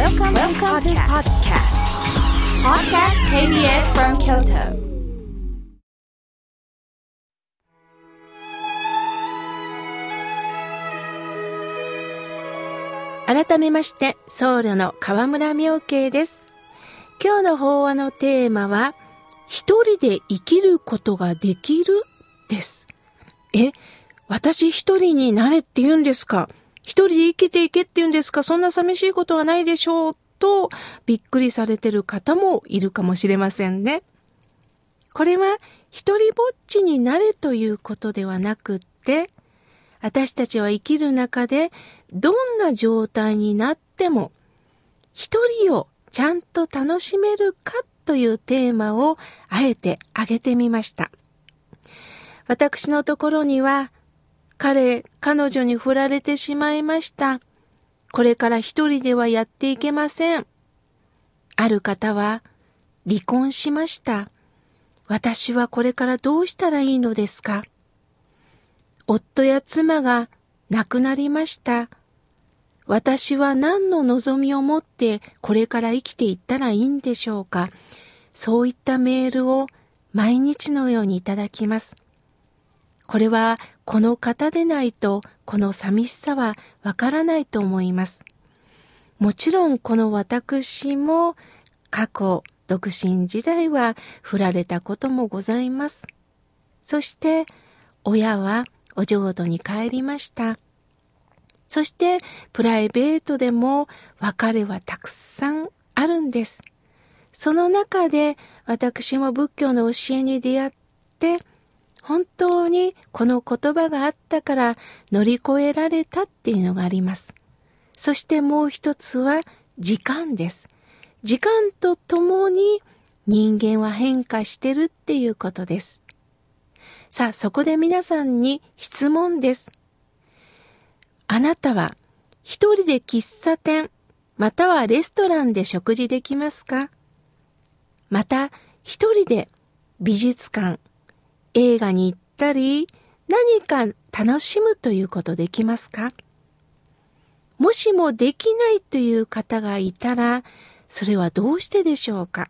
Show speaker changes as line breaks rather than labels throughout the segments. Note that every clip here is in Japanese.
Welcome, Welcome to podcast. Podcast KBS from Kyoto.
改めまして僧侶の河村明慶です今日の法話のテーマは一人で生きることができる？ですえ私一人になれって言うんですか？一人で生きていけって言うんですか？そんな寂しいことはないでしょうとびっくりされてる方もいるかもしれませんね。これは一人ぼっちになれということではなくって、私たちは生きる中でどんな状態になっても一人をちゃんと楽しめるかというテーマをあえて挙げてみました。私のところには彼、彼女に振られてしまいました。これから一人ではやっていけません。ある方は、離婚しました。私はこれからどうしたらいいのですか夫や妻が亡くなりました。私は何の望みを持ってこれから生きていったらいいんでしょうかそういったメールを毎日のようにいただきます。これはこの方でないとこの寂しさはわからないと思います。もちろんこの私も過去独身時代は振られたこともございます。そして親はお浄土に帰りました。そしてプライベートでも別れはたくさんあるんです。その中で私も仏教の教えに出会って本当にこの言葉があったから乗り越えられたっていうのがあります。そしてもう一つは時間です。時間とともに人間は変化してるっていうことです。さあ、そこで皆さんに質問です。あなたは一人で喫茶店、またはレストランで食事できますか？また一人で美術館、映画に行ったり、何か楽しむということできますか？もしもできないという方がいたら、それはどうしてでしょうか？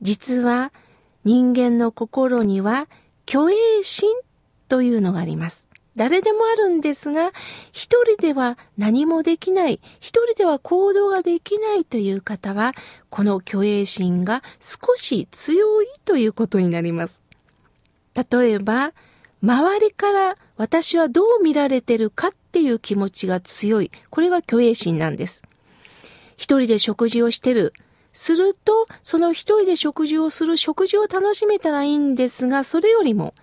実は人間の心には虚栄心というのがあります。誰でもあるんですが、一人では何もできない、一人では行動ができないという方は、この虚栄心が少し強いということになります。例えば、周りから私はどう見られてるかっていう気持ちが強い。これが虚栄心なんです。一人で食事をしてる。すると、その一人で食事をする食事を楽しめたらいいんですが、それよりも、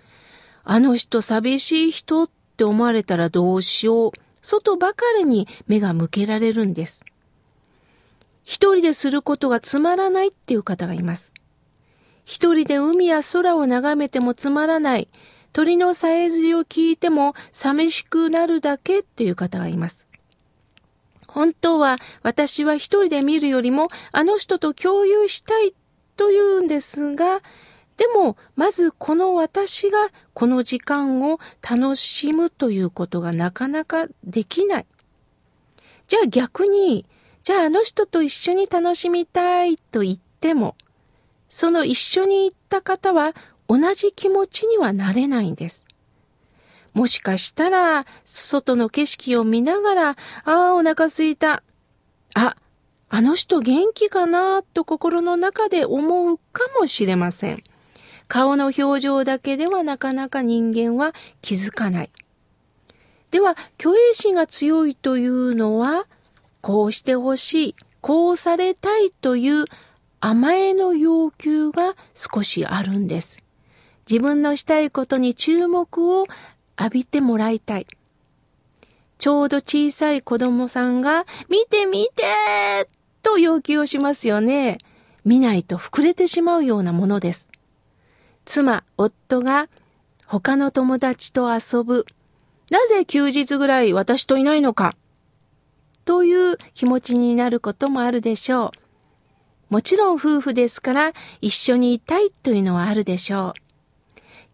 あの人寂しい人って思われたらどうしよう。外ばかりに目が向けられるんです。一人ですることがつまらないっていう方がいます。一人で海や空を眺めてもつまらない。鳥のさえずりを聞いても寂しくなるだけっていう方がいます。本当は私は一人で見るよりもあの人と共有したいというんですが、でもまずこの私がこの時間を楽しむということがなかなかできない。じゃあ逆に、じゃああの人と一緒に楽しみたいと言っても、その一緒に行った方は同じ気持ちにはなれないんです。もしかしたら、外の景色を見ながら、ああ、お腹すいた。あ、あの人元気かなと心の中で思うかもしれません。顔の表情だけではなかなか人間は気づかない。では、虚栄心が強いというのは、こうしてほしい、こうされたいという甘えの要求が少しあるんです。自分のしたいことに注目を浴びてもらいたい。ちょうど小さい子供さんが、見て見てと要求をしますよね。見ないと膨れてしまうようなものです。妻、夫が他の友達と遊ぶ。なぜ休日ぐらい私といないのかという気持ちになることもあるでしょう。もちろん夫婦ですから一緒にいたいというのはあるでしょう。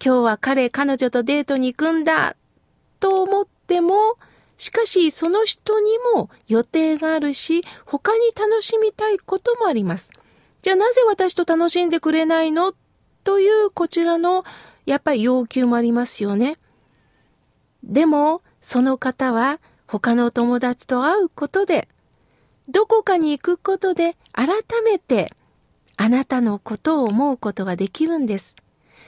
今日は彼、彼女とデートに行くんだと思ってもしかしその人にも予定があるし、他に楽しみたいこともあります。じゃあなぜ私と楽しんでくれないの？というこちらのやっぱり要求もありますよね。でもその方は他の友達と会うことで、どこかに行くことで改めてあなたのことを思うことができるんです。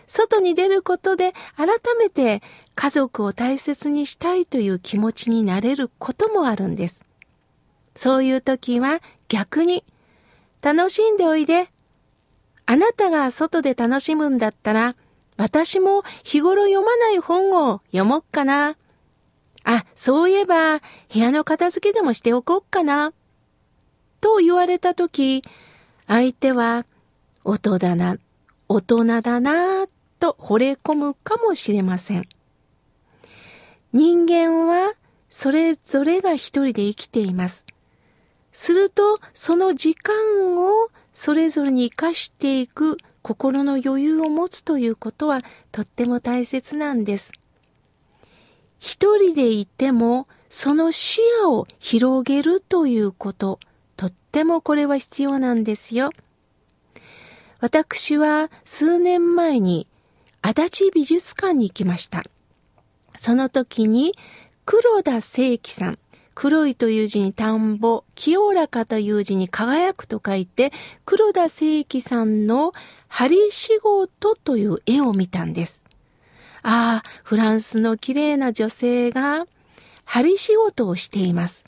外に出ることで改めて家族を大切にしたいという気持ちになれることもあるんです。そういう時は逆に楽しんでおいで。あなたが外で楽しむんだったら私も日頃読まない本を読もっかな。あ、そういえば部屋の片付けでもしておこうかな。と言われた時、相手は大人だな、大人だなと惚れ込むかもしれません。人間はそれぞれが一人で生きています。すると、その時間をそれぞれに活かしていく心の余裕を持つということはとっても大切なんです。一人でいてもその視野を広げるということ、とってもこれは必要なんですよ。私は数年前に足立美術館に行きました。その時に黒田清輝さん、黒いという字に田んぼ、清らかという字に輝くと書いて、黒田清輝さんの針仕事という絵を見たんです。ああ、フランスの綺麗な女性が針仕事をしています。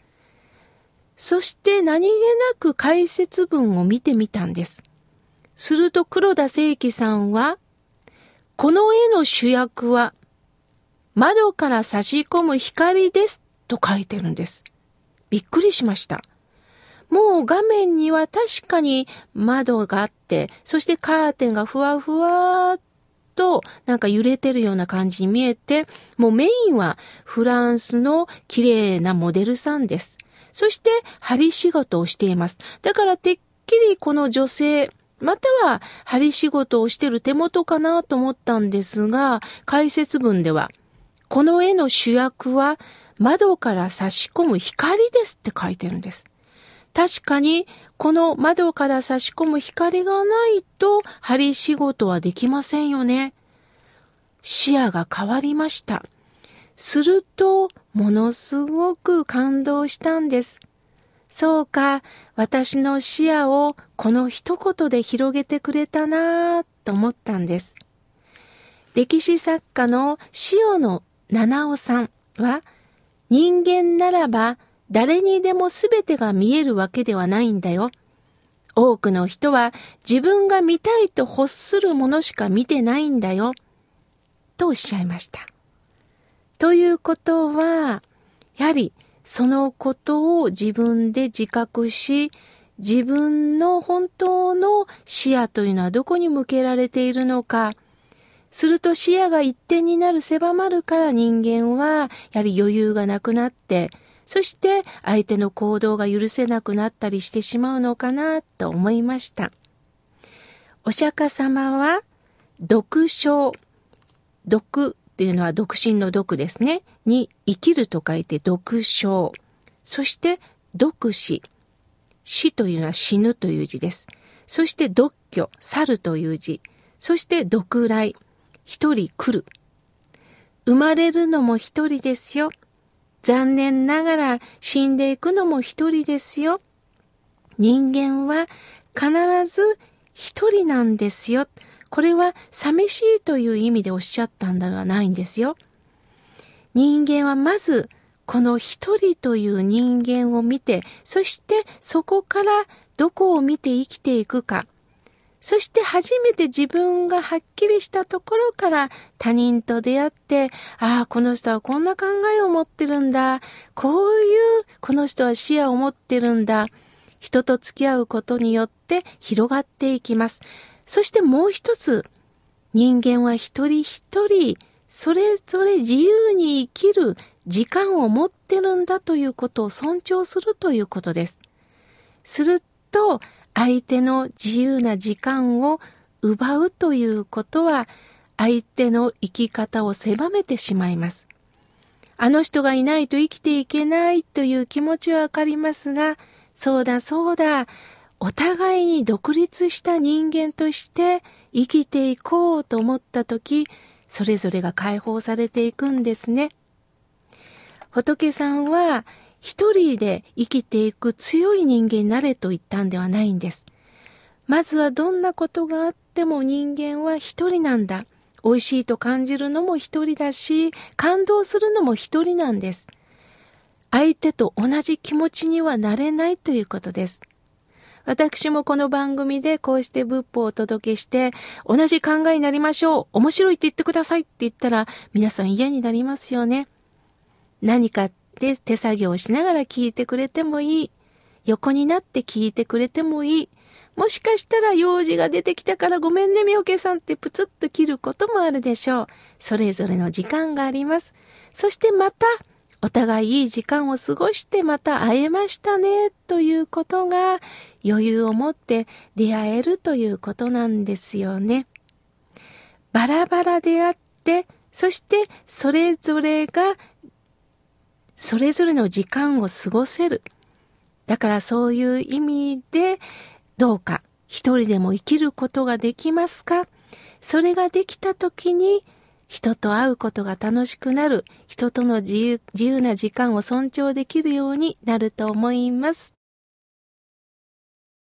そして何気なく解説文を見てみたんです。すると黒田清輝さんは、この絵の主役は窓から差し込む光ですと書いてるんです。びっくりしました。もう画面には確かに窓があって、そしてカーテンがふわふわっとなんか揺れてるような感じに見えて、もうメインはフランスの綺麗なモデルさんです。そして針仕事をしています。だからてっきりこの女性、または針仕事をしてる手元かなと思ったんですが、解説文では、この絵の主役は窓から差し込む光ですって書いてるんです。確かに、この窓から差し込む光がないと針仕事はできませんよね。視野が変わりました。すると、ものすごく感動したんです。そうか、私の視野をこの一言で広げてくれたなぁと思ったんです。歴史作家の塩野七尾さんは、人間ならば誰にでも全てが見えるわけではないんだよ。多くの人は自分が見たいと欲するものしか見てないんだよ。とおっしゃいました。ということは、やはりそのことを自分で自覚し、自分の本当の視野というのはどこに向けられているのか。すると視野が一点になる狭まるから人間はやはり余裕がなくなって、そして相手の行動が許せなくなったりしてしまうのかなと思いました。お釈迦様は、読書、読っていうのは独身の読ですね。に生きると書いて読書。そして読死。死というのは死ぬという字です。そして独居、猿という字。そして独来。一人来る。生まれるのも一人ですよ。残念ながら死んでいくのも一人ですよ。人間は必ず一人なんですよ。これは寂しいという意味でおっしゃったんではないんですよ。人間はまずこの一人という人間を見て、そしてそこからどこを見て生きていくか。そして初めて自分がはっきりしたところから他人と出会って、ああ、この人はこんな考えを持ってるんだ。こういう、この人は視野を持ってるんだ。人と付き合うことによって広がっていきます。そしてもう一つ、人間は一人一人、それぞれ自由に生きる時間を持ってるんだということを尊重するということです。すると、相手の自由な時間を奪うということは、相手の生き方を狭めてしまいます。あの人がいないと生きていけないという気持ちはわかりますが、そうだそうだ、お互いに独立した人間として生きていこうと思ったとき、それぞれが解放されていくんですね。仏さんは一人で生きていく強い人間になれと言ったんではないんです。まずはどんなことがあっても人間は一人なんだ。美味しいと感じるのも一人だし、感動するのも一人なんです。相手と同じ気持ちにはなれないということです。私もこの番組でこうして仏法をお届けして、同じ考えになりましょう。面白いって言ってくださいって言ったら、皆さん嫌になりますよね。何かって手作業をしながら聞いてくれてもいい。横になって聞いてくれてもいい。もしかしたら用事が出てきたからごめんね、みおけさんってプツッと切ることもあるでしょう。それぞれの時間があります。そしてまた、お互いいい時間を過ごしてまた会えましたね、ということが余裕を持って出会えるということなんですよね。バラバラであって、そしてそれぞれがそれぞれの時間を過ごせる。だからそういう意味でどうか一人でも生きることができますか？それができた時に人と会うことが楽しくなる、人との自由な時間を尊重できるようになると思います。